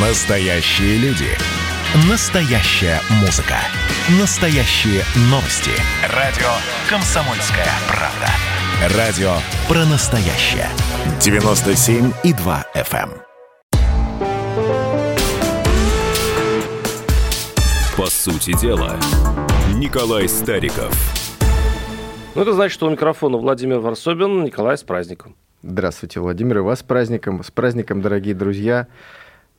Настоящие люди. Настоящая музыка. Настоящие новости. Радио «Комсомольская правда». Радио про настоящее. 97,2 FM. эм. По сути дела, Николай Стариков. Ну, это значит, что у микрофона Владимир Варсобин. Николай, с праздником. Здравствуйте, Владимир, и вас с праздником. С праздником, дорогие друзья.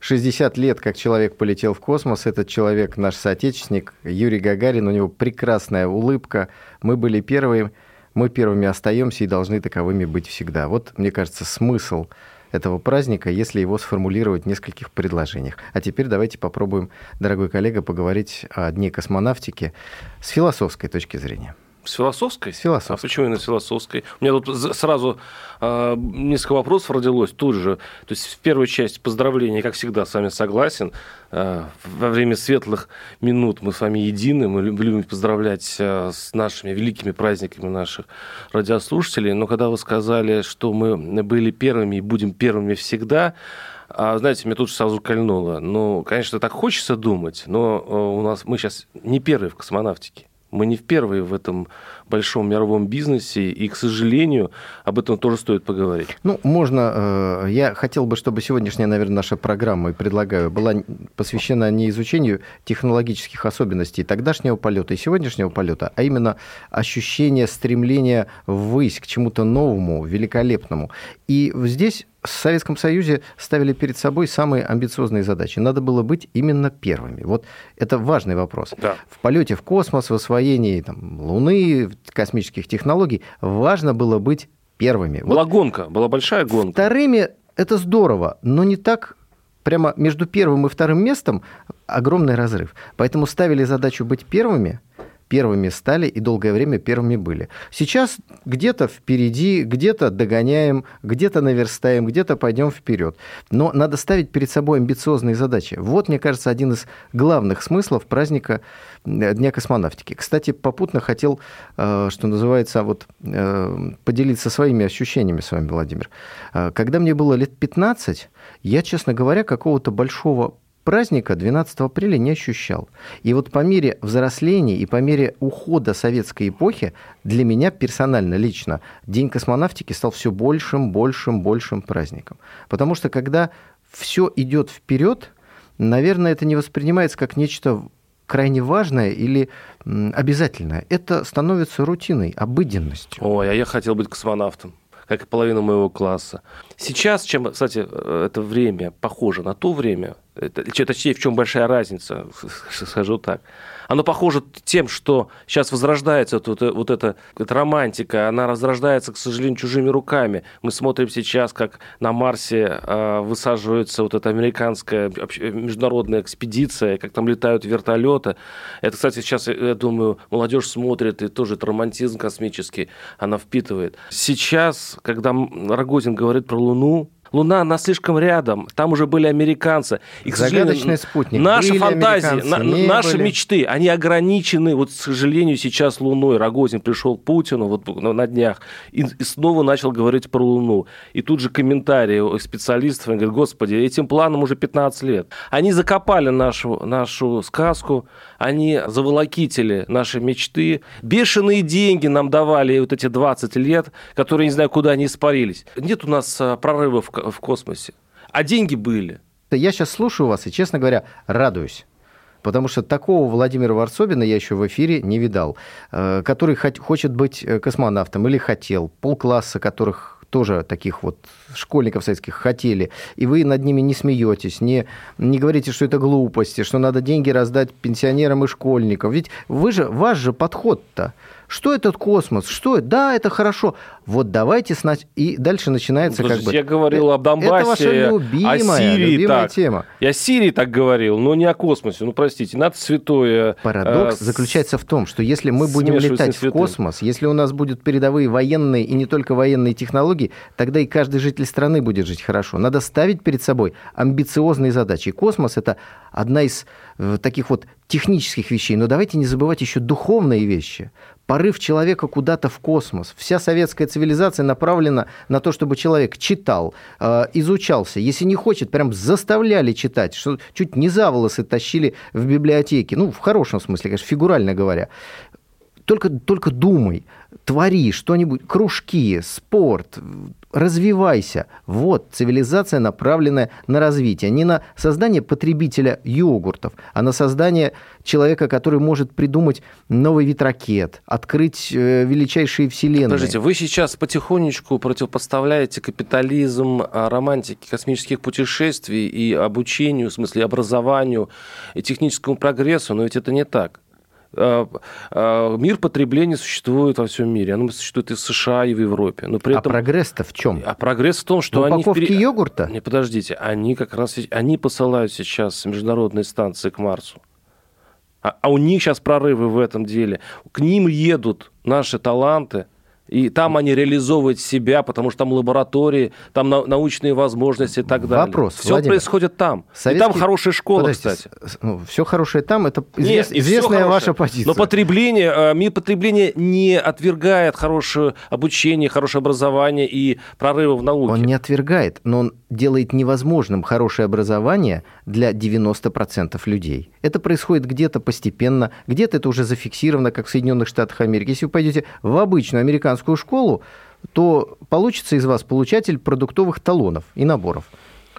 60 лет, как человек полетел в космос. Этот человек наш соотечественник Юрий Гагарин. У него прекрасная улыбка. Мы были первыми, мы первыми остаемся и должны таковыми быть всегда. Вот, мне кажется, смысл этого праздника, если его сформулировать в нескольких предложениях. А теперь давайте попробуем, дорогой коллега, поговорить о Дне космонавтики с философской точки зрения. С философской? С философской. А почему именно с философской? У меня тут сразу э, несколько вопросов родилось тут же. То есть в первую часть поздравления, как всегда, с вами согласен. Э, во время светлых минут мы с вами едины. Мы люб- любим поздравлять э, с нашими великими праздниками наших радиослушателей. Но когда вы сказали, что мы были первыми и будем первыми всегда, а, знаете, меня тут сразу кольнуло. Ну, конечно, так хочется думать, но у нас мы сейчас не первые в космонавтике. Мы не в первые в этом большом мировом бизнесе, и, к сожалению, об этом тоже стоит поговорить. Ну, можно. э, Я хотел бы, чтобы сегодняшняя, наверное, наша программа, и предлагаю, была посвящена не изучению технологических особенностей тогдашнего полета и сегодняшнего полета, а именно ощущение стремления ввысь к чему-то новому, великолепному. И здесь в Советском Союзе ставили перед собой самые амбициозные задачи. Надо было быть именно первыми. Вот это важный вопрос. Да. В полете в космос, в освоении там, Луны, космических технологий важно было быть первыми. Вот Была гонка, была большая гонка. Вторыми это здорово, но не так прямо между первым и вторым местом огромный разрыв. Поэтому ставили задачу быть первыми, первыми стали и долгое время первыми были. Сейчас где-то впереди, где-то догоняем, где-то наверстаем, где-то пойдем вперед. Но надо ставить перед собой амбициозные задачи. Вот, мне кажется, один из главных смыслов праздника э, Дня космонавтики. Кстати, попутно хотел, э, что называется, вот э, поделиться своими ощущениями с вами, Владимир. Когда мне было лет 15, я, честно говоря, какого-то большого праздника 12 апреля не ощущал. И вот по мере взросления и по мере ухода советской эпохи для меня персонально, лично, День космонавтики стал все большим, большим, большим праздником. Потому что когда все идет вперед, наверное, это не воспринимается как нечто крайне важное или обязательное. Это становится рутиной, обыденностью. Ой, а я хотел быть космонавтом, как и половина моего класса. Сейчас, чем, кстати, э, это время похоже на то время, это, точнее, в чем большая разница, скажу так. Оно похоже тем, что сейчас возрождается вот, вот, вот эта, эта романтика, она возрождается, к сожалению, чужими руками. Мы смотрим сейчас, как на Марсе э, высаживается вот эта американская международная экспедиция, как там летают вертолеты. Это, кстати, сейчас, я я думаю, молодежь смотрит, и тоже это романтизм космический, она впитывает. Сейчас, когда Рогозин говорит про Луну, Луна, она слишком рядом. Там уже были американцы. И, к Загадочный спутник. Наши Были фантазии, на- наши были. мечты, они ограничены. Вот, к сожалению, сейчас Луной. Рогозин пришел к Путину вот на днях и, и снова начал говорить про Луну. И тут же комментарии специалистов, они говорят, господи, этим планам уже 15 лет. Они закопали нашу, нашу сказку, они заволокитили наши мечты. Бешеные деньги нам давали вот эти 20 лет, которые, не знаю, куда они испарились. Нет у нас а, прорывов в ко- в космосе. А деньги были. Я сейчас слушаю вас и, честно говоря, радуюсь. Потому что такого Владимира Варсобина я еще в эфире не видал, э, который хочет быть э, космонавтом или хотел, полкласса которых тоже таких вот школьников советских хотели, и вы над ними не смеетесь, не, не говорите, что это глупости, что надо деньги раздать пенсионерам и школьникам. Ведь вы же, ваш же подход-то. Что этот космос? Что это? Да, это хорошо. Вот давайте снач... И дальше начинается как Подождите, бы... я говорил об Донбассе, Это ваша любимая, о Сирии любимая так. тема. Я о Сирии так говорил, но не о космосе. Ну, простите, надо святое... Парадокс э, заключается в том, что если мы будем летать в космос, если у нас будут передовые военные и не только военные технологии, тогда и каждый житель страны будет жить хорошо. Надо ставить перед собой амбициозные задачи. И космос – это одна из э, таких вот технических вещей, но давайте не забывать еще духовные вещи. Порыв человека куда-то в космос. Вся советская цивилизация направлена на то, чтобы человек читал, э, изучался. Если не хочет, прям заставляли читать, что чуть не за волосы тащили в библиотеке. Ну, в хорошем смысле, конечно, фигурально говоря. Только, только думай, твори что-нибудь, кружки, спорт, развивайся. Вот цивилизация, направленная на развитие, не на создание потребителя йогуртов, а на создание человека, который может придумать новый вид ракет, открыть э, величайшие вселенные. Подождите, вы сейчас потихонечку противопоставляете капитализм а, романтике космических путешествий и обучению, в смысле образованию и техническому прогрессу, но ведь это не так. А, а, мир потребления существует во всем мире. Оно существует и в США, и в Европе. Но при а этом... прогресс-то в чем? А прогресс в том, что в они... упаковке впер- йогурта? Не, подождите. Они как раз... Они посылают сейчас международные станции к Марсу. А, а у них сейчас прорывы в этом деле. К ним едут наши таланты, и там они реализовывают себя, потому что там лаборатории, там на- научные возможности и так далее. Вопрос, Все Владимир. происходит там. И Советский- там хорошая школа, Подождите, кстати. ну, все хорошее там, это Нет, извест- и всё известная ваша позиция. Но потребление, э, мир потребления не отвергает хорошее обучение, хорошее образование и прорывы в науке. Он не отвергает, но он делает невозможным хорошее образование для 90% людей. Это происходит где-то постепенно, где-то это уже зафиксировано, как в Соединенных Штатах Америки. Если вы пойдете в обычную американскую школу, то получится из вас получатель продуктовых талонов и наборов.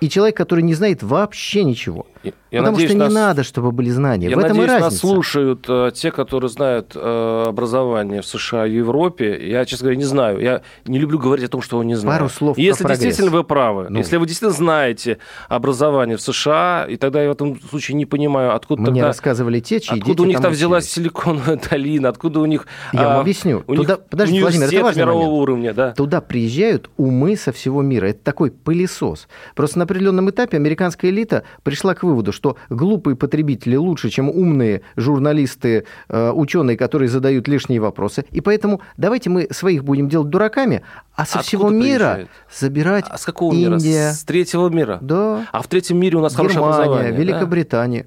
И человек, который не знает вообще ничего. Я- Потому надеюсь, что не нас- надо, чтобы были знания. Я в этом надеюсь, и нас разница. слушают э, те, которые знают э, образование в США и Европе. Я, честно говоря, не знаю. Я не люблю говорить о том, что не знаю. Пару слов про Если прогресс. действительно вы правы, Ну. если вы действительно знаете образование в США, и тогда я в этом случае не понимаю, откуда Мне тогда... рассказывали те, чьи Откуда у них там учились. взялась силиконовая долина? Откуда у них... Я вам а, объясню. У Туда- них подождите, Владимир, это важный мирового момент. уровня, да. Туда приезжают умы со всего мира. Это такой пылесос. Просто на определенном этапе американская элита пришла к выводу, что глупые потребители лучше, чем умные журналисты, э, ученые, которые задают лишние вопросы. И поэтому давайте мы своих будем делать дураками, а со Откуда всего мира приезжают? забирать А с какого мира? Индия, С третьего мира? да, А в третьем мире у нас хорошее Германия, образование. да? Великобритания.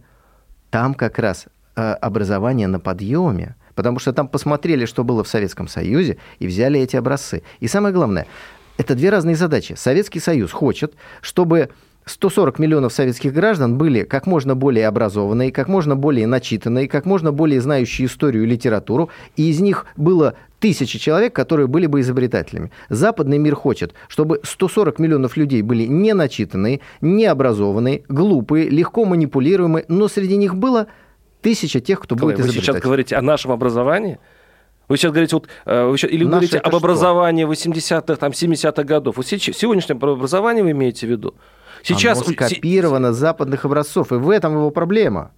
Там как раз э, образование на подъеме, потому что там посмотрели, что было в Советском Союзе, и взяли эти образцы. И самое главное, это две разные задачи. Советский Союз хочет, чтобы 140 миллионов советских граждан были как можно более образованные, как можно более начитанные, как можно более знающие историю и литературу, и из них было тысячи человек, которые были бы изобретателями. Западный мир хочет, чтобы 140 миллионов людей были не начитанные, не образованные, глупые, легко манипулируемые, но среди них было тысяча тех, кто Николай, будет вы сейчас говорите о нашем образовании? Вы сейчас говорите, вот, э, вы сейчас, или вы Наше говорите об образовании 80-х, там, 70-х годов. Вот сегодняшнее образование вы имеете в виду? Сейчас... Оно скопировано с западных образцов, и в этом его проблема.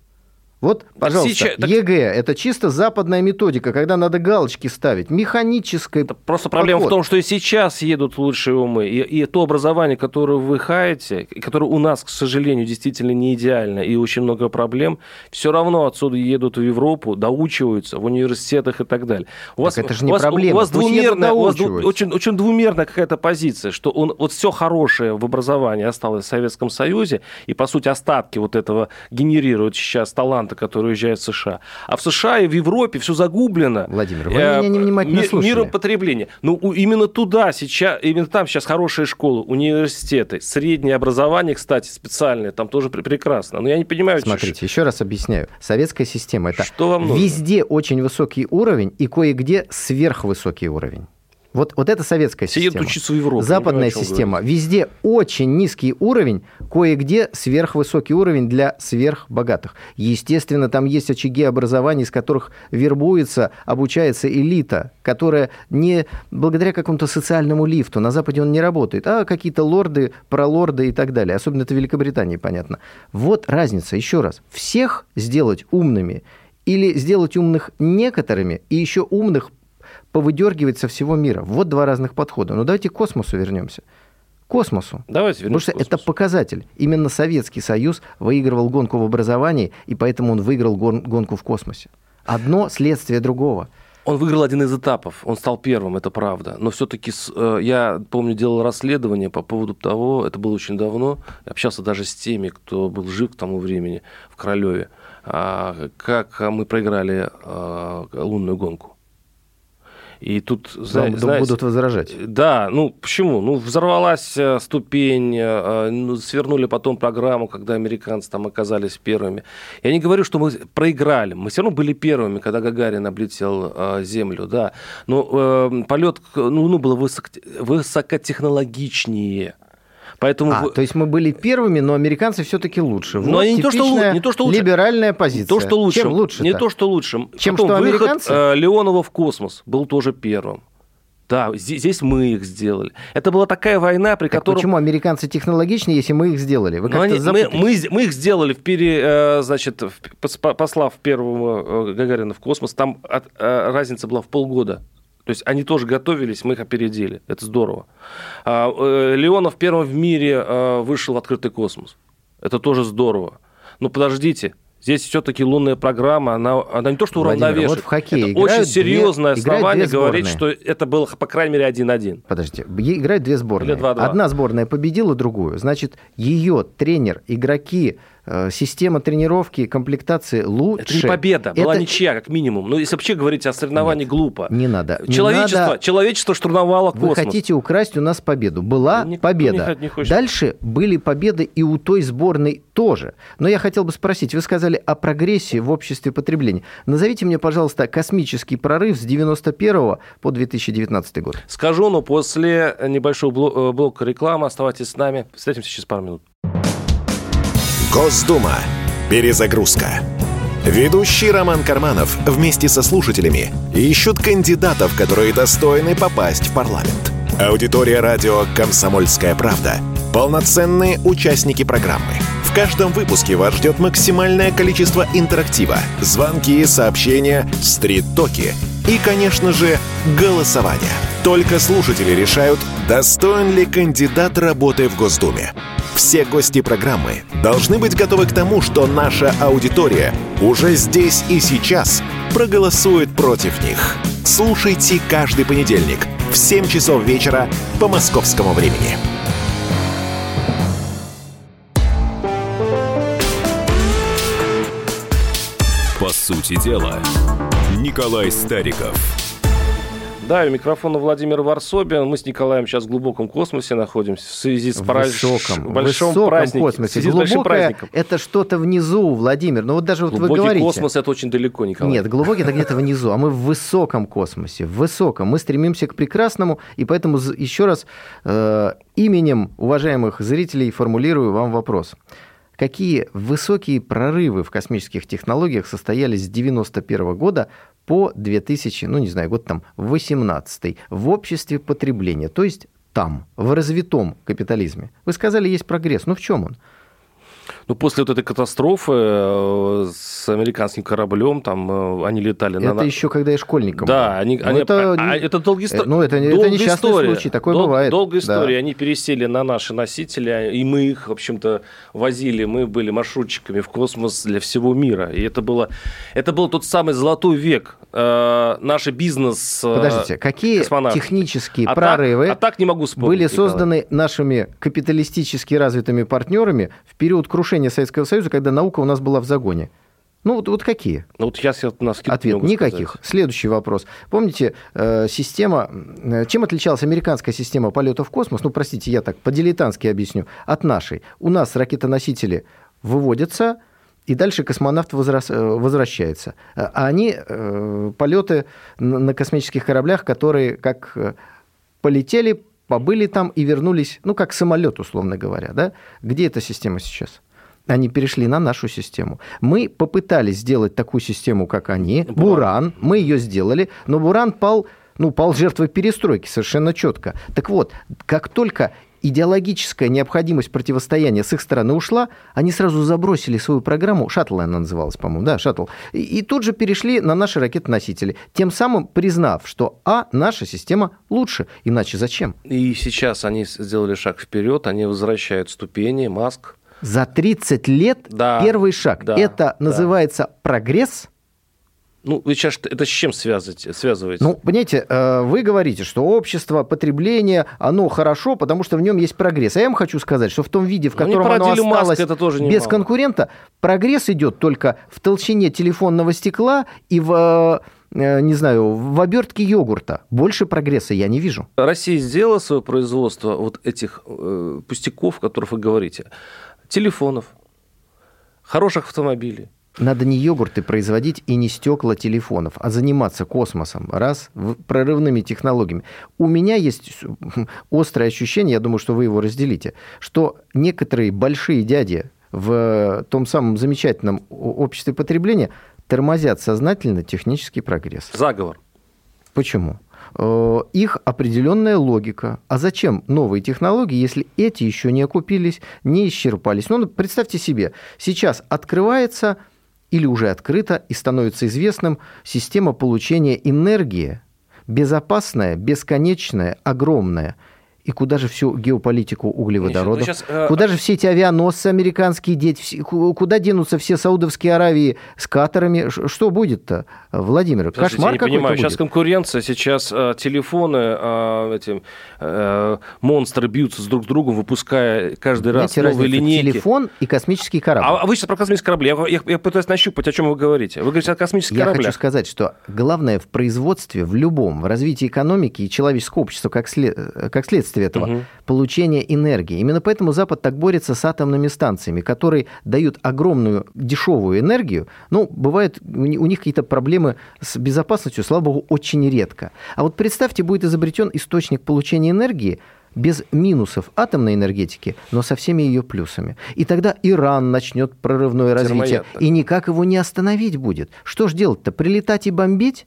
Вот, пожалуйста, сейчас- так- ЕГЭ – это чисто западная методика, когда надо галочки ставить, механическая. Просто проблема в том, что и сейчас едут лучшие умы. И, и то образование, которое вы хаете, которое у нас, к сожалению, действительно не идеально, и очень много проблем, все равно отсюда едут в Европу, доучиваются в университетах и так далее. У это же не у вас, проблема. У вас Пусть двумерная, у вас доучиваются. очень, очень двумерная какая-то позиция, что он, вот все хорошее в образовании осталось в Советском Союзе, и, по сути, остатки вот этого генерируют сейчас таланты, которые уезжают в США. А в США и в Европе все загублено. Владимир, вы Э, меня невнимательно слушали. Миром потребления. Ну, именно туда сейчас, именно там сейчас хорошие школы, университеты, среднее образование, кстати, специальное, там тоже пр- прекрасно. Но я не понимаю, что- Смотрите, еще раз объясняю. Советская система – это Что вам нужно? везде очень высокий уровень и кое-где сверхвысокий уровень. Вот, вот это советская едут система. учиться в Европу. Западная понимаю, система. Везде очень низкий уровень, кое-где сверхвысокий уровень для сверхбогатых. Естественно, там есть очаги образования, из которых вербуется, обучается элита, которая не благодаря какому-то социальному лифту, на Западе он не работает, а какие-то лорды, пролорды и так далее. Особенно это в Великобритании, понятно. Вот разница. Еще раз. Всех сделать умными или сделать умных некоторыми и еще умных повыдергивать со всего мира. Вот два разных подхода. Но давайте к космосу вернемся. К космосу. Давайте Потому вернемся что к это показатель. Именно Советский Союз выигрывал гонку в образовании, и поэтому он выиграл гон- гонку в космосе. Одно следствие другого. Он выиграл один из этапов, он стал первым, это правда. Но все-таки э, я помню, делал расследование по поводу того, это было очень давно, общался даже с теми, кто был жив к тому времени в Королеве, а, как мы проиграли а, лунную гонку. И тут, Вам знаете, будут возражать. Да, ну почему? Ну взорвалась э, ступень, э, ну, свернули потом программу, когда американцы там оказались первыми. Я не говорю, что мы проиграли, мы все равно были первыми, когда Гагарин облетел э, Землю, да. Но э, полет ну, ну, был высоко, высокотехнологичнее. Поэтому... А, то есть мы были первыми, но американцы все-таки лучше. Но вот не то, что, не то, что лучше. Либеральная позиция. То, что лучше. Чем лучше? Не то, что лучше. Чем Потом что выход американцы? Э, Леонова в космос был тоже первым. Да, здесь мы их сделали. Это была такая война, при так которой... Почему американцы технологичнее, если мы их сделали? Вы они, мы, мы, мы их сделали, в пере, э, значит, послав первого э, Гагарина в космос, там от, разница была в полгода. То есть они тоже готовились, мы их опередили. Это здорово. А, э, Леонов первым в мире э, вышел в открытый космос. Это тоже здорово. Но подождите, Здесь все-таки лунная программа, она, она не то, что уравновешивает. Вот в хоккее это очень серьезное две, основание говорить, что это было, по крайней мере, 1-1. Подождите, играют две сборные. Или 2 -2. Одна сборная победила другую. Значит, ее тренер, игроки, система тренировки, комплектации лучше. Это не победа, была это... ничья, как минимум. Ну, если вообще говорить о соревновании, Нет, глупо. Не надо. Человечество, не надо... человечество штурмовало космос. Вы хотите украсть у нас победу. Была не, победа. Не, не Дальше были победы и у той сборной тоже. Но я хотел бы спросить, вы сказали о прогрессии в обществе потребления. Назовите мне, пожалуйста, космический прорыв с 91 по 2019 год. Скажу, но после небольшого э, блока рекламы оставайтесь с нами. Встретимся через пару минут. Госдума. Перезагрузка. Ведущий Роман Карманов вместе со слушателями ищут кандидатов, которые достойны попасть в парламент. Аудитория радио «Комсомольская правда» — полноценные участники программы. В каждом выпуске вас ждет максимальное количество интерактива, звонки, сообщения, стрит-токи и, конечно же, голосование. Только слушатели решают, достоин ли кандидат работы в Госдуме. Все гости программы должны быть готовы к тому, что наша аудитория уже здесь и сейчас проголосует против них. Слушайте каждый понедельник в 7 часов вечера по московскому времени. По сути дела, Николай Стариков – да, у микрофона Владимир Варсобин. Мы с Николаем сейчас в глубоком космосе находимся в связи с высоком, большом высоком праздником. космосе. Глубокое – это что-то внизу, Владимир. Ну вот даже вот вы говорите. космос – это очень далеко, Николай. Нет, глубокий – это где-то внизу, а мы в высоком космосе, в высоком. Мы стремимся к прекрасному, и поэтому еще раз э, именем уважаемых зрителей формулирую вам вопрос какие высокие прорывы в космических технологиях состоялись с 1991 года по 2000, ну не знаю, год там 18 в обществе потребления, то есть там, в развитом капитализме. Вы сказали, есть прогресс. Ну в чем он? Ну, после вот этой катастрофы э, с американским кораблем, там э, они летали это на... Это еще когда я школьником Да, они... Ну, они... Это... А, а, это долгий история. Ну, это, это несчастный история. случай, такое Дол... бывает. Долгая история. Да. Они пересели на наши носители, и мы их, в общем-то, возили. Мы были маршрутчиками в космос для всего мира. И это было, это был тот самый золотой век. Э, наш бизнес э, Подождите, какие космонавт. технические а прорывы так, а так не могу вспомнить, были созданы Николай. нашими капиталистически развитыми партнерами в период крушения Советского Союза, когда наука у нас была в загоне? Ну, вот, вот какие? Ну, вот сейчас я на Ответ – никаких. Сказать. Следующий вопрос. Помните, э, система... Э, чем отличалась американская система полета в космос? Ну, простите, я так по-дилетантски объясню. От нашей. У нас ракетоносители выводятся, и дальше космонавт возрас... Э, возвращается. А они полеты на космических кораблях, которые как полетели, побыли там и вернулись, ну, как самолет, условно говоря, да? Где эта система сейчас? Они перешли на нашу систему. Мы попытались сделать такую систему, как они. Буран. Буран. Мы ее сделали, но Буран пал, ну, пал жертвой перестройки совершенно четко. Так вот, как только идеологическая необходимость противостояния с их стороны ушла, они сразу забросили свою программу, шаттл она называлась, по-моему, да, шаттл, и, и тут же перешли на наши ракетоносители, тем самым признав, что, а, наша система лучше, иначе зачем? И сейчас они сделали шаг вперед, они возвращают ступени, Маск, за 30 лет да, первый шаг. Да, Это называется прогресс? Ну, вы сейчас это с чем связываете? связываете? Ну, понимаете, э, вы говорите, что общество, потребление, оно хорошо, потому что в нем есть прогресс. А я вам хочу сказать, что в том виде, в Ну, котором оно осталось это тоже без конкурента, прогресс идет только в толщине телефонного стекла и в, э, не знаю, в обертке йогурта. Больше прогресса я не вижу. Россия сделала свое производство вот этих э, пустяков, о которых вы говорите. Телефонов, хороших автомобилей. Надо не йогурты производить и не стекла телефонов, а заниматься космосом, раз, прорывными технологиями. У меня есть острое ощущение, я думаю, что вы его разделите, что некоторые большие дяди в том самом замечательном обществе потребления тормозят сознательно технический прогресс. Заговор. Почему? Э, Их определенная логика. А зачем новые технологии, если эти еще не окупились, не исчерпались? Ну, представьте себе, сейчас открывается или уже открыта и становится известным система получения энергии, безопасная, бесконечная, огромная. И куда же всю геополитику углеводородов? Миша, ну, сейчас, э, Куда же все эти авианосцы американские деть? Куда денутся все Саудовские Аравии с Катарами? Ш- Что будет-то, Владимир? Подождите, Кошмар я не понимаю, будет. сейчас конкуренция, сейчас э, телефоны, э, эти э, монстры бьются друг с другом, выпуская каждый раз Знаете новые разницу? линейки. Телефон и космический корабль. А, а вы сейчас про космические корабли. Я, я- я пытаюсь нащупать, о чем вы говорите. Вы говорите о космических Я кораблях. хочу сказать, что главное в производстве, в любом, в развитии экономики и человеческого общества как, след- э, как следствие этого, Мгм. получение энергии. Именно поэтому Запад так борется с атомными станциями, которые дают огромную дешевую энергию. Ну, бывает, у ни- у них какие-то проблемы с безопасностью, слава богу, очень редко. А вот представьте, будет изобретен источник получения энергии, без минусов атомной энергетики, но со всеми ее плюсами. И тогда Иран начнет прорывное развитие, Термояд и никак его не остановить будет. Что ж делать-то? Прилетать и бомбить?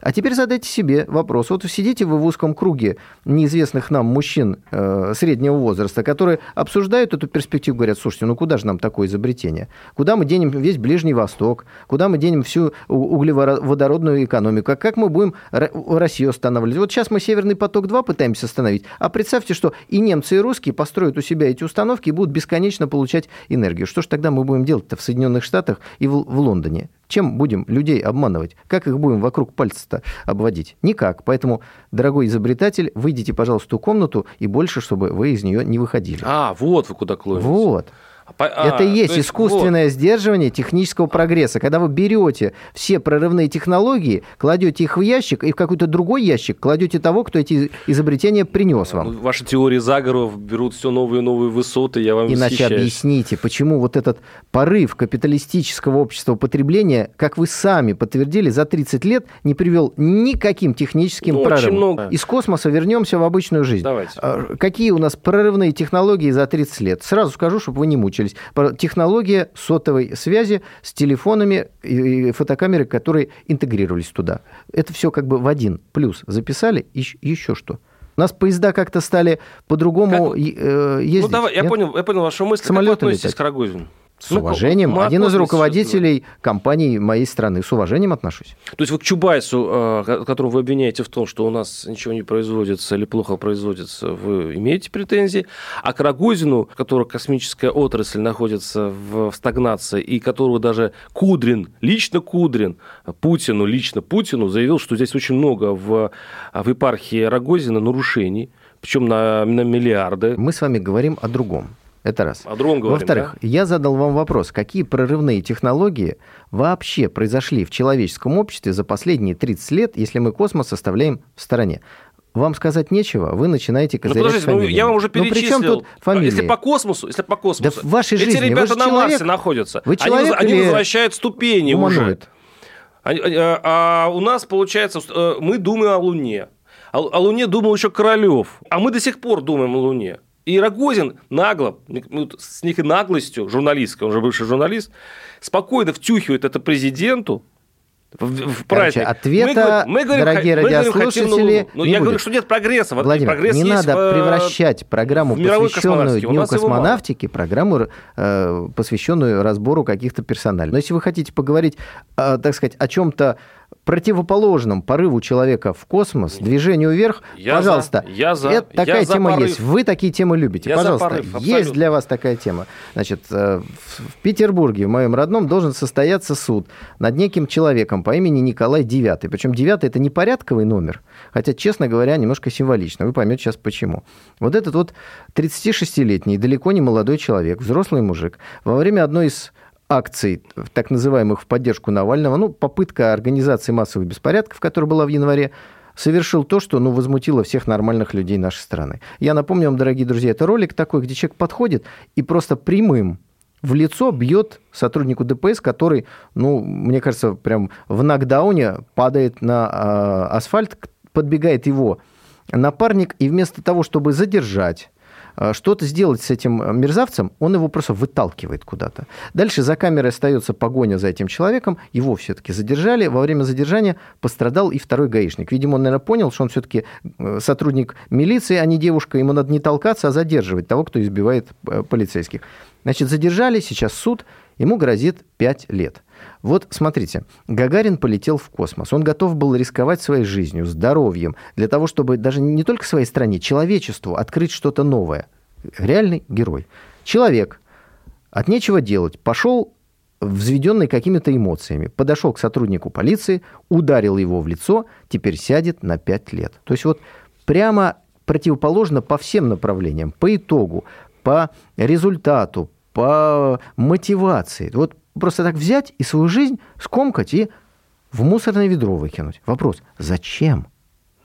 А теперь задайте себе вопрос. Вот сидите вы в узком круге неизвестных нам мужчин э, среднего возраста, которые обсуждают эту перспективу, говорят, слушайте, ну куда же нам такое изобретение? Куда мы денем весь Ближний Восток? Куда мы денем всю углеводородную экономику? А как мы будем Россию останавливать? Вот сейчас мы Северный поток-2 пытаемся остановить, а представьте, что и немцы, и русские построят у себя эти установки и будут бесконечно получать энергию. Что ж тогда мы будем делать-то в Соединенных Штатах и в, в Лондоне? Чем будем людей обманывать? Как их будем вокруг пальца-то обводить? Никак. Поэтому, дорогой изобретатель, выйдите, пожалуйста, в ту комнату и больше, чтобы вы из нее не выходили. А, вот вы куда клоните. Вот. А, а, Это и есть то искусственное сдерживание технического прогресса. Когда вы берете все прорывные технологии, кладете их в ящик, и в какой-то другой ящик кладете того, кто эти изобретения принес вот, вам. ну, ваши теории заговоров берут все новые и новые высоты, я вам Иначе восхищаюсь. объясните, почему вот этот порыв капиталистического общества потребления, как вы сами подтвердили, за 30 лет не привел никаким техническим Ну, очень прорывам. много. Из космоса вернемся в обычную жизнь. Давайте. А, Какие у нас прорывные технологии за 30 лет? Сразу скажу, чтобы вы не мучились. Про- Технология сотовой связи с телефонами и фотокамеры, которые интегрировались туда. Это все как бы в один. Плюс записали, и еще что. У нас поезда как-то стали по-другому Как- э, ездить. Ну, давай, я нет? понял, я понял вашу мысль. Самолеты как вы относитесь летать. к Рогозину? С Ну, уважением. мы Один из руководителей компаний моей страны. С уважением отношусь. То есть вы к Чубайсу, э, ко- которого вы обвиняете в том, что у нас ничего не производится или плохо производится, вы имеете претензии, а к Рогозину, которого космическая отрасль находится в в стагнации, и которого даже Кудрин, лично Кудрин, Путину, лично Путину заявил, что здесь очень много в, в епархии Рогозина нарушений, причем на, на миллиарды. Мы с вами говорим о другом. Это раз. О другом говорим, Во-вторых, я задал вам вопрос, какие прорывные технологии вообще произошли в человеческом обществе за последние 30 лет, если мы космос оставляем в стороне. Вам сказать нечего, вы начинаете Ну, козырять подождите, ну, фамилиями. я вам уже Ну, при перечислил. чем тут фамилии? Если по космосу, если по космосу. Да в вашей Эти жизни, вы ребята же на человек. Марсе находятся. Вы Они человек они, или возвращают ступени уже. Гуманоид. Они- они- а, а у нас, получается, э, мы думаем о Луне. О, о Луне думал еще Королев. А мы до сих пор думаем о Луне. И Рогозин нагло, ну, с некой наглостью, журналистской, он же бывший журналист, спокойно втюхивает это президенту, в, в Короче, ответа, мы, говорим- дорогие мы говорим, хотим радиослушатели, Луну. Ну, не я будет. говорю, что нет прогресса. Владимир, прогресс не есть надо э, превращать программу, посвященную Дню космонавтики, программу, э, посвященную разбору каких-то персоналей. Но если вы хотите поговорить, э, так сказать, о чем-то противоположном порыву человека в космос, движению вверх, Я пожалуйста, за, я за, это такая я за тема порыв. есть. Вы такие темы любите. Я пожалуйста, порыв, есть для вас такая тема. Значит, э, в в Петербурге, в моем родном, должен состояться суд над неким человеком по имени Николай Девятый. Причем Девятый это не порядковый номер, хотя, честно говоря, немножко символично. Вы поймете сейчас почему. Вот этот вот 36-летний, далеко не молодой человек, взрослый мужик, во время одной из акций, так называемых в поддержку Навального, ну, попытка организации массовых беспорядков, которая была в январе, совершил то, что ну, возмутило всех нормальных людей нашей страны. Я напомню вам, дорогие друзья, это ролик такой, где человек подходит и просто прямым в лицо бьет сотруднику ДПС, который, ну, мне кажется, прям в нокдауне падает на э, асфальт, подбегает его напарник, и вместо того, чтобы задержать, что-то сделать с этим э, мерзавцем, он его просто выталкивает куда-то. Дальше за камерой остается погоня за этим человеком, его все-таки задержали. Во время задержания пострадал и второй гаишник. Видимо, он, наверное, понял, что он все-таки сотрудник милиции, а не девушка. Ему надо не толкаться, а задерживать того, кто избивает э, полицейских. Значит, задержали, сейчас суд, ему грозит 5 лет. Вот смотрите, Гагарин полетел в космос. Он готов был рисковать своей жизнью, здоровьем, для того, чтобы даже не только своей стране, человечеству открыть что-то новое. Реальный герой. Человек от нечего делать пошел взведенный какими-то эмоциями, подошел к сотруднику полиции, ударил его в лицо, теперь сядет на 5 лет. То есть вот прямо противоположно по всем направлениям, по итогу, по результату, по мотивации. Вот просто так взять и свою жизнь скомкать и в мусорное ведро выкинуть. Вопрос, зачем?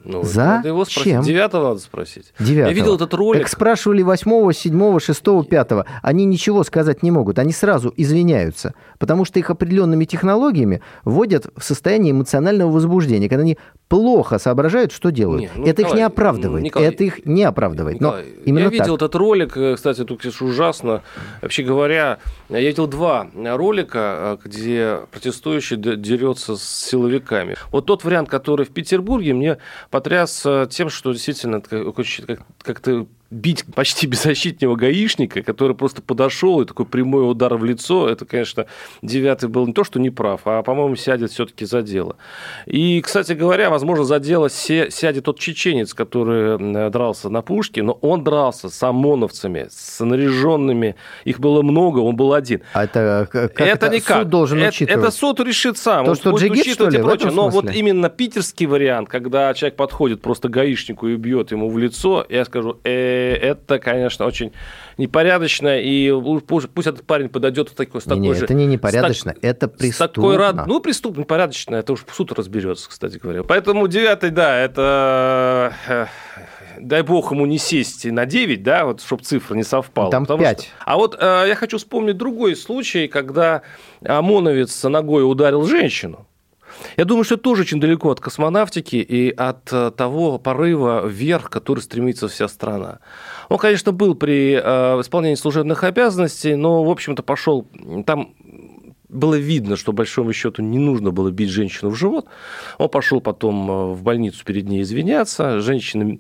Ну, Зачем? надо его спросить. Девятого надо спросить. Девятого. Я видел этот ролик. Так спрашивали восьмого, седьмого, шестого, пятого. Они ничего сказать не могут. Они сразу извиняются. Потому что их определенными технологиями вводят в состояние эмоционального возбуждения, когда они плохо соображают, что делают. Не, ну, это их не Николай, оправдывает. Николай, это их не оправдывает. Но Николай, именно я видел так. этот ролик, э, кстати, тут, конечно, ужасно. Вообще говоря, я видел два ролика, э, где протестующий дерется с силовиками. Вот тот вариант, который в Петербурге, мне потряс э, тем, что действительно как- как- как-то бить почти беззащитного гаишника, который просто подошел и такой прямой удар в лицо, это, конечно, девятый был не то, что не прав, а, по-моему, сядет все-таки за дело. И, кстати говоря, возможно, за дело сядет тот чеченец, который дрался на пушке, но он дрался с ОМОНовцами, с наряженными, их было много, он был один. А это, как это, никак. Суд должен это, учитывать. это суд решит сам. То, Он что будет джигит, учитывать что ли, и прочее. Но вот именно питерский вариант, когда человек подходит просто гаишнику и бьет ему в лицо, я скажу, э, это, конечно, очень непорядочно, и пусть, пусть этот парень подойдет в такой, с такой Не-не, же... это не непорядочно, так- это с такой рад- преступно. Ну, преступно, непорядочно, это уж суд разберется, кстати говоря. Поэтому девятый, да, это... э, Дай бог ему не сесть на 9, да, вот, чтобы цифра не совпала. Там потому пять. что- А вот э, я хочу вспомнить другой случай, когда ОМОНовец ногой ударил женщину. Я думаю, что это тоже очень далеко от космонавтики и от э, того порыва вверх, который стремится вся страна. Он, конечно, был при э, исполнении служебных обязанностей, но, в общем-то, пошел... Там было видно, что, большому счету, не нужно было бить женщину в живот. Он пошел потом э, в больницу перед ней извиняться. Женщина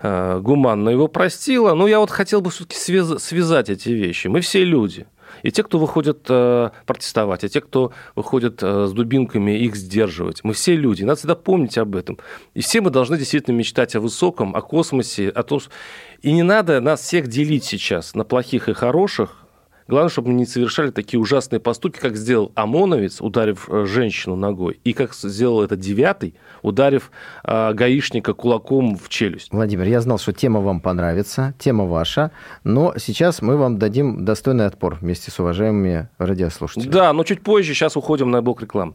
гуманно его простила. Но я вот хотел бы все-таки связать эти вещи. Мы все люди. И те, кто выходят э, протестовать, и те, кто выходят э, с дубинками, их сдерживать. Мы все люди, надо всегда помнить об этом. И все мы должны действительно мечтать о высоком, о космосе, о том. И не надо нас всех делить сейчас на плохих и хороших. Главное, чтобы мы не совершали такие ужасные поступки, как сделал ОМОНовец, ударив э, женщину ногой, и как сделал это девятый, ударив э, гаишника кулаком в челюсть. Владимир, я знал, что тема вам понравится, тема ваша, но сейчас мы вам дадим достойный отпор вместе с уважаемыми радиослушателями. Да, но чуть позже, сейчас уходим на блок рекламы.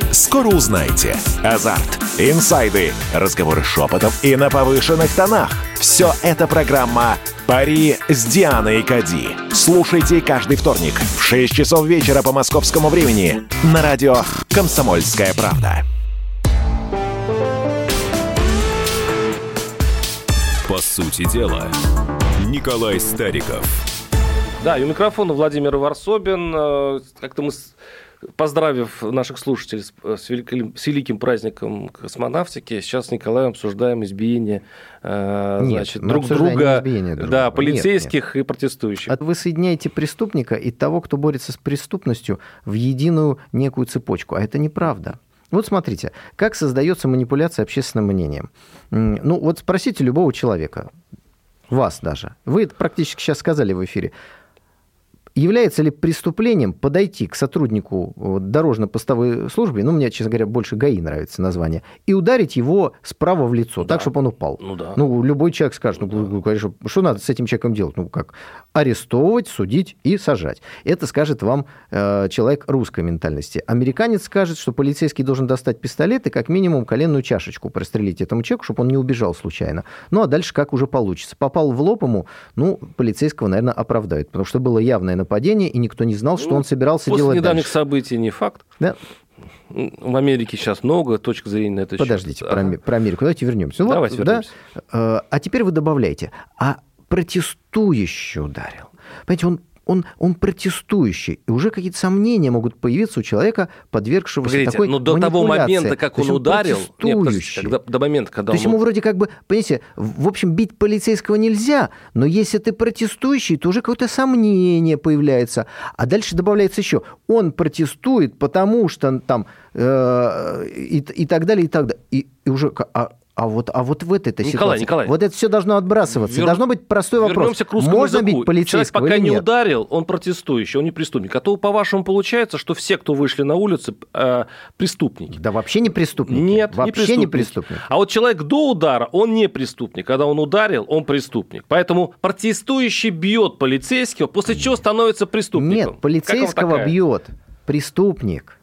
Скоро узнаете. Азарт, инсайды, разговоры шепотов и на повышенных тонах. Все это программа «Пари с Дианой Кади». Слушайте каждый вторник в 6 часов вечера по московскому времени на радио «Комсомольская правда». По сути дела, Николай Стариков. Да, и у микрофона Владимир Варсобин. Э, Как-то мы поздравив наших слушателей с, с, великим, с великим праздником космонавтики, сейчас с Николаем обсуждаем избиение э, Нет, значит, друг друга, друг да, друга. полицейских и протестующих. А Вы соединяете преступника и того, кто борется с преступностью, в единую некую цепочку. А это неправда. Вот смотрите, как создается манипуляция общественным мнением. Ну, вот спросите любого человека, вас даже. Вы это практически сейчас сказали в эфире. Является ли преступлением подойти к сотруднику вот, дорожно-постовой службы, ну, мне, честно говоря, больше ГАИ нравится название, и ударить его справа в лицо, Да. так, чтобы он упал? Ну да. Ну, любой человек скажет, ну, ну, конечно, что надо с этим человеком делать? Ну, как? Арестовывать, судить и сажать. Это скажет вам э, человек русской ментальности. Американец скажет, что полицейский должен достать пистолет и как минимум коленную чашечку прострелить этому человеку, чтобы он не убежал случайно. Ну, а дальше как уже получится. Попал в лоб ему, ну, полицейского, наверное, оправдают, потому что было явное нападение, и никто не знал, что Ну, он собирался После делать недавних дальше. событий не факт. Да? В Америке сейчас много точек зрения на это. Подождите, про, Ага. Про Америку. Давайте вернемся. Ну, Давайте да, вернемся. э, а теперь вы добавляете, а протестующий ударил. Понимаете, он, он, он протестующий. И уже какие-то сомнения могут появиться у человека, подвергшегося Погодите, такой но до того момента, как он есть ударил, нет, протестующий. когда- до момента, когда То есть он ему вроде как бы, понимаете, в общем, бить полицейского нельзя, но если ты протестующий, то уже какое-то сомнение появляется. А дальше добавляется еще, он протестует, потому что там э, и, и так далее, и так далее. И, и уже, а, а вот, а вот в этой Николай, ситуации, Николай. вот это все должно отбрасываться. Вер- Должно быть простой вопрос. Вернемся к русскому Можно языку. бить полицейского Человек пока или не нет? ударил, он протестующий, он не преступник. А то, по-вашему, получается, что все, кто вышли на улицы, э, преступники. Да вообще не преступник. Нет, вообще не преступник. не преступник. А вот человек до удара, он не преступник. Когда он ударил, он преступник. Поэтому протестующий бьет полицейского, после чего становится преступником. Нет, полицейского бьет преступник.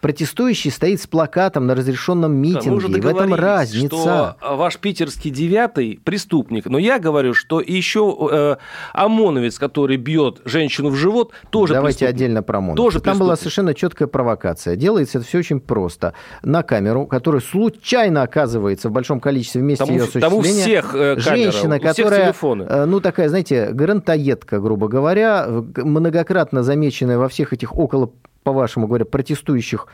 Протестующий стоит с плакатом на разрешенном митинге. мы уже и в этом разница. что ваш питерский девятый преступник. Но я говорю, что еще э, ОМОНовец, который бьет женщину в живот, тоже Давайте преступник. отдельно про ОМОН. Тоже Там была преступник. совершенно четкая провокация. Делается это все очень просто. На камеру, которая случайно оказывается в большом количестве вместе Там у ее в- там у осуществления. всех, э, камера, Женщина, у всех которая, телефоны. э, ну такая, знаете, грантоедка, грубо говоря, многократно замеченная во всех этих около, по-вашему говоря, протестующих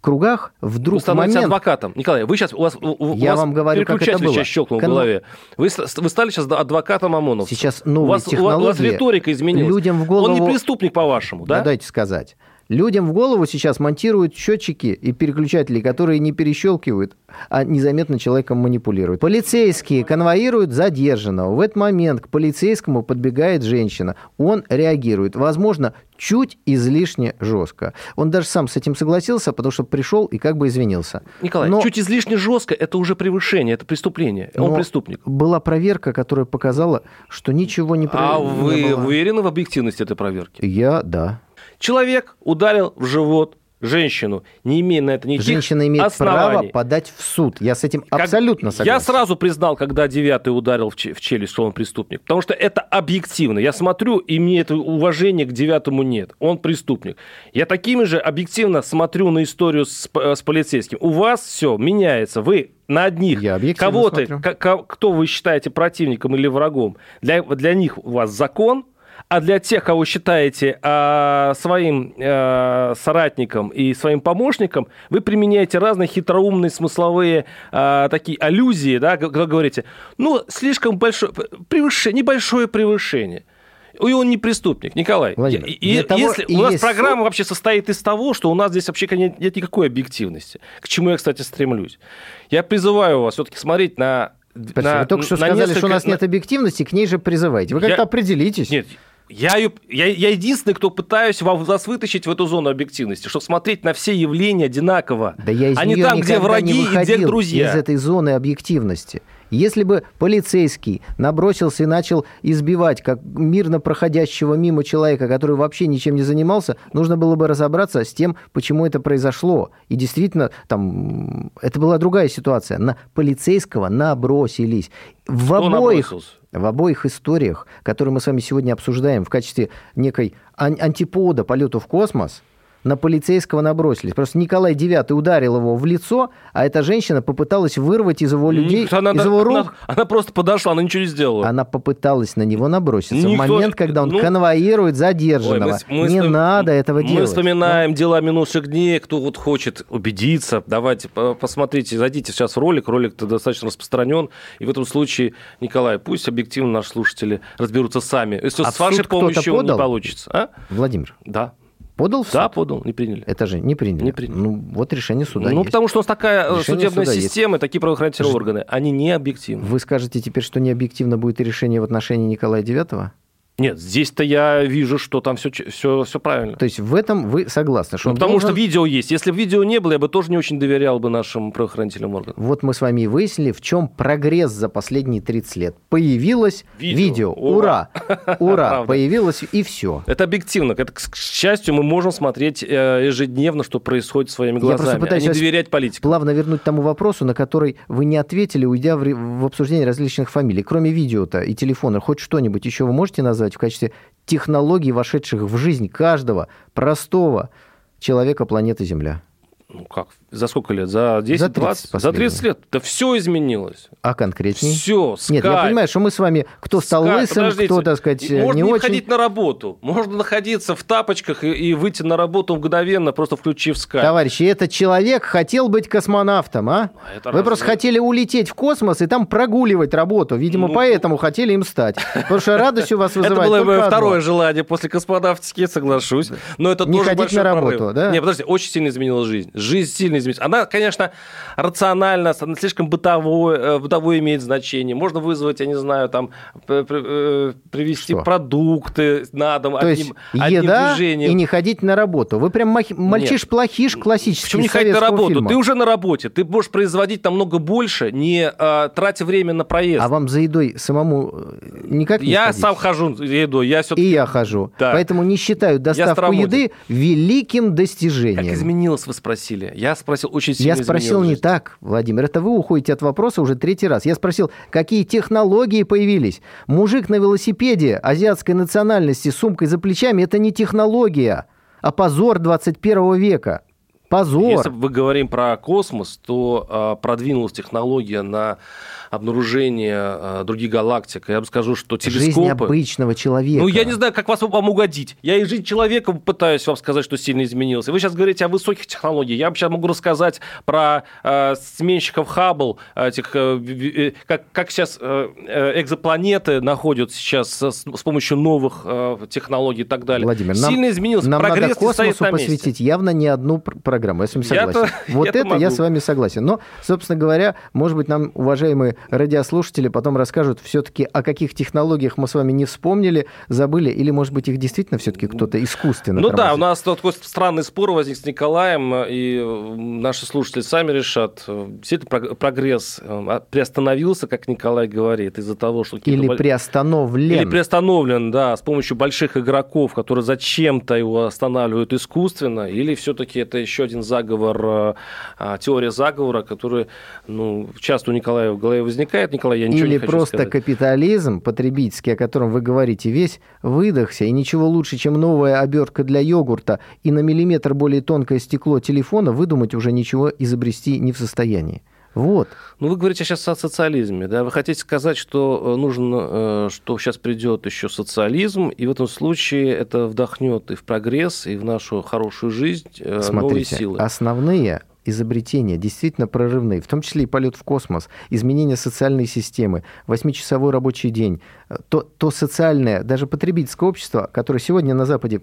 кругах, Вы вдруг в становитесь момент... адвокатом. Николай, вы сейчас... У вас, у- у Я вас вам говорю, как это было. сейчас щелкнул Кон- в голове. Вы, вы стали сейчас адвокатом ОМОНовца. Сейчас у новые у вас- у вас технологии риторика изменилась. людям в голову- Он не преступник, по-вашему, да? Да, дайте сказать. Людям в голову сейчас монтируют счетчики и переключатели, которые не перещелкивают, а незаметно человеком манипулируют. Полицейские конвоируют задержанного. В этот момент к полицейскому подбегает женщина. Он реагирует. Возможно, чуть излишне жестко. Он даже сам с этим согласился, потому что пришел и как бы извинился. Николай, Но- чуть излишне жестко, это уже превышение, это преступление. Он но преступник. Была проверка, которая показала, что ничего не, про- А не вы было. уверены в объективности этой проверки? Я, да. Человек ударил в живот женщину, не имея на это никаких Женщина имеет оснований. право подать в суд. Я с этим Как- абсолютно согласен. Я сразу признал, когда девятый ударил в, че- в челюсть, что он преступник. Потому что это объективно. Я смотрю, и мне это уважения к девятому нет. Он преступник. Я такими же объективно смотрю на историю с, с полицейским. У вас все меняется. Вы на одних Я смотрю. ка- ка- кто вы считаете противником или врагом, для, для них у вас закон, а для тех, кого считаете а, своим а, соратником и своим помощником, вы применяете разные хитроумные смысловые а, такие аллюзии, да, когда говорите, ну, слишком большое, превышение, небольшое превышение. И он не преступник, Николай. Владимир, И- того если и у нас есть программа вообще состоит из того, что у нас здесь вообще нет, нет никакой объективности, к чему я, кстати, стремлюсь. Я призываю вас все-таки смотреть на... Спасибо. на- Вы только что на сказали, что несколько- у нас на- нет объективности, к ней же призываете. Вы как-то Я- определитесь. Нет, я, я, я единственный, кто пытаюсь вас вытащить в эту зону объективности, чтобы смотреть на все явления одинако. Да я из а не там, где враги и где друзья. из этой зоны объективности. Если бы полицейский набросился и начал избивать как мирно проходящего мимо человека, который вообще ничем не занимался, нужно было бы разобраться с тем, почему это произошло. И действительно, там, это была другая ситуация. На полицейского набросились. В Кто обоих, набросился? В обоих историях, которые мы с вами сегодня обсуждаем в качестве некой ан- антипода полету в космос, на полицейского набросились. Просто Николай IX ударил его в лицо, а эта женщина попыталась вырвать из его людей, Она, из его рук. она, она просто подошла, она ничего не сделала. Она попыталась на него наброситься в Никто- момент, когда он ну- конвоирует Ой, задержанного. мы- мы не вспом- надо этого мы делать. Ну. вспоминаем дела минувших дней. Кто вот хочет убедиться, давайте по- посмотрите, зайдите сейчас в ролик. Ролик достаточно распространен. И в этом случае, Николай, пусть объективно наши слушатели разберутся сами. Если А с в вашей помощью не подал? получится. А? Владимир, Да. Подал в Да, суд? подал, не приняли. Это же не приняли. Не приняли. Ну, вот решение суда ну, есть. потому что у нас такая э, Решение судебная есть. система, и такие правоохранительные Ж- органы, они не объективны. Вы скажете теперь, что не объективно будет и решение в отношении Николая IX? Нет, здесь-то я вижу, что там все, все, все правильно. То есть в этом вы согласны? Что Ну, потому должен- что видео есть. Если бы видео не было, я бы тоже не очень доверял бы нашим правоохранительным органам. Вот мы с вами и выяснили, в чем прогресс за последние 30 лет. Появилось Видео. видео. Ура. Ура! Появилось, и все. Это объективно. Это, к счастью, мы можем смотреть э, ежедневно, что происходит своими Я просто глазами, пытаюсь а не доверять политику. Плавно вернуть тому вопросу, на который вы не ответили, уйдя в, в обсуждение различных фамилий. Кроме видео-то и телефона, хоть что-нибудь еще вы можете назвать в качестве технологий, вошедших в жизнь каждого простого человека планеты Земля? Ну как? За сколько лет? За 10, За 30 20? За 30 последние. лет. Да все изменилось. А конкретней? Все, Нет, я понимаю, что мы с вами, кто стал Скайп, лысым, подождите. кто, так сказать, И Можно не не очень. ходить на работу. Можно находиться в тапочках и, и выйти на работу мгновенно, просто включив скайп. Товарищи, этот человек хотел быть космонавтом, а? А это Вы разве- просто хотели улететь в космос и там прогуливать работу. Видимо, Ну, поэтому хотели им стать. Потому что радость у вас Это вызывает было мое одно. второе желание после космонавтики, соглашусь. Но это Не тоже ходить на работу, да? Не, подожди, очень сильно изменила жизнь. Жизнь сильно изменилась. Она, конечно, рациональна, она слишком бытовое, э, бытовое имеет значение. Можно вызвать, я не знаю, там, э, привезти Что? продукты на дом То есть одним, одним еда движением. и не ходить на работу. Вы прям махи- мальчиш-плохиш классический Почему не ходить на работу? фильма. Ты уже на работе. Ты можешь производить намного больше, не э, тратя время на проезд. А вам за едой самому э, никак не я сходить? сам хожу за едой. Я все И я хожу. Да. Поэтому не считаю доставку еды великим Как достижением. изменилось, вы спросили? Я спросил очень сильно Я спросил не жизнь. так, Владимир. Это вы уходите от вопроса уже третий раз. Я спросил, какие технологии появились. Мужик на велосипеде азиатской национальности с сумкой за плечами – это не технология, а позор 21 века. Позор. Если мы говорим про космос, то а, продвинулась технология на обнаружение а, других галактик. Я бы скажу, что Жизнь телескопы... обычного человека. Ну, я не знаю, как вас вам угодить. Я и жизнь человека пытаюсь вам сказать, что сильно изменилась. Вы сейчас говорите о высоких технологиях. Я вам сейчас могу рассказать про э, сменщиков Хаббл, этих, э, э, как, как сейчас э, э, экзопланеты находят сейчас с, с помощью новых э, технологий и так далее. Владимир, нам, сильно изменилось. нам Прогресс надо космосу на месте. посвятить явно не одну пр- программу. Я с вами Я-то- согласен. вот я-то это я с вами согласен. Но, собственно говоря, может быть, нам, уважаемые радиослушатели, потом расскажут все-таки, о каких технологиях мы с вами не вспомнили, забыли, или, может быть, их действительно все-таки кто-то искусственно Ну да, тормозит. у нас такой странный спор возник с Николаем, и наши слушатели сами решат. Э, Действительно, прог- прогресс э, приостановился, как Николай говорит, из-за того, что... Или бол- приостановлен. Или приостановлен, да, с помощью больших игроков, которые зачем-то его останавливают искусственно, или все-таки это еще один заговор, э, а, теория заговора, которая, ну, часто у Николая в голове возникает. Николай, я ничего Или не хочу просто сказать. капитализм потребительский, о котором вы говорите, весь выдохся, и ничего лучше, чем новая обертка для йогурта и на миллиметр более тонкое стекло телефона выдумать уже ничего изобрести не в состоянии. Вот. Ну, вы говорите сейчас о социализме, да? Вы хотите сказать, что э, нужно, э, что сейчас придет еще социализм, и в этом случае это вдохнет и в прогресс, и в нашу хорошую жизнь э, новые Смотрите, силы. основные изобретения действительно прорывные, в том числе и полет в космос, изменение социальной системы, восьмичасовой рабочий день, э, то, то социальное, даже потребительское общество, которое сегодня на Западе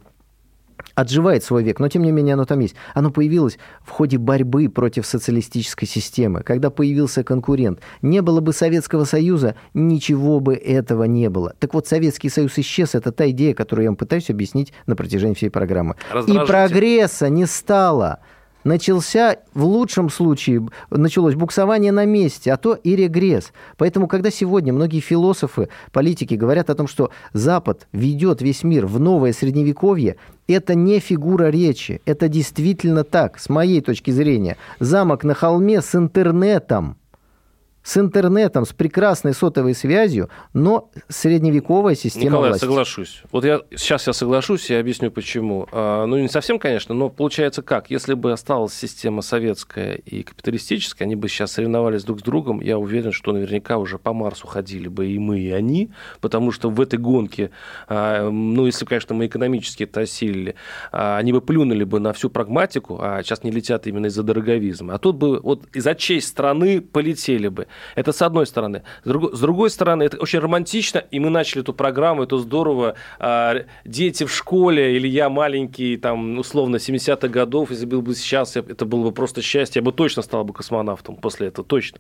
отживает свой век, но тем не менее оно там есть. Оно появилось в ходе борьбы против социалистической системы, когда появился конкурент. Не было бы Советского Союза, ничего бы этого не было. Так вот, Советский Союз исчез, это та идея, которую я вам пытаюсь объяснить на протяжении всей программы. И прогресса не стало. Начался, в лучшем случае, началось буксование на месте, а то и регресс. Поэтому, когда сегодня многие философы, политики говорят о том, что Запад ведет весь мир в новое средневековье, это не фигура речи. Это действительно так, с моей точки зрения. Замок на холме с интернетом. С интернетом, с прекрасной сотовой связью, но средневековая система Николай, власти. соглашусь. Вот я сейчас я соглашусь и объясню почему. А, ну, не совсем, конечно, но получается как? Если бы осталась система советская и капиталистическая, они бы сейчас соревновались друг с другом, я уверен, что наверняка уже по Марсу ходили бы и мы, и они, потому что в этой гонке, а, ну, если, конечно, мы экономически это осилили, а, они бы плюнули бы на всю прагматику, а сейчас не летят именно из-за дороговизма. А тут бы вот из-за честь страны полетели бы. Это с одной стороны. С другой, с другой стороны, это очень романтично, и мы начали эту программу, это здорово. А, дети в школе, или я маленький, там, условно, 70-х годов, если был бы сейчас, это было бы просто счастье, я бы точно стал бы космонавтом после этого, точно.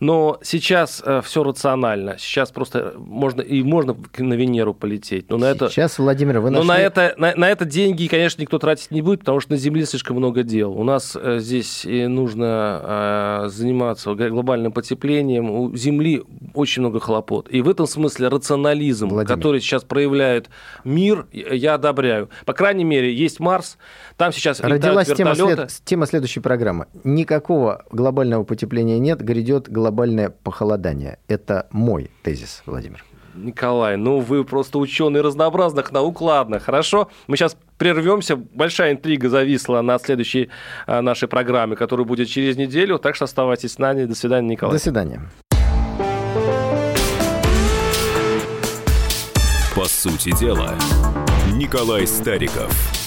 Но сейчас э, все рационально. Сейчас просто можно и можно на Венеру полететь. Но на сейчас, это, Владимир, вы нашли... Но на это, на, на это деньги, конечно, никто тратить не будет, потому что на Земле слишком много дел. У нас э, здесь нужно э, заниматься глобальным потеплением. У Земли очень много хлопот. И в этом смысле рационализм, Владимир. который сейчас проявляет мир, я одобряю. По крайней мере, есть Марс, там сейчас Родилась тема, след... тема следующей программы. Никакого глобального потепления нет, грядет глобальное похолодание. Это мой тезис, Владимир. Николай, ну вы просто ученый разнообразных наук, ладно, хорошо. Мы сейчас прервемся. Большая интрига зависла на следующей а, нашей программе, которая будет через неделю. Так что оставайтесь с нами. До свидания, Николай. До свидания. По сути дела, Николай Стариков.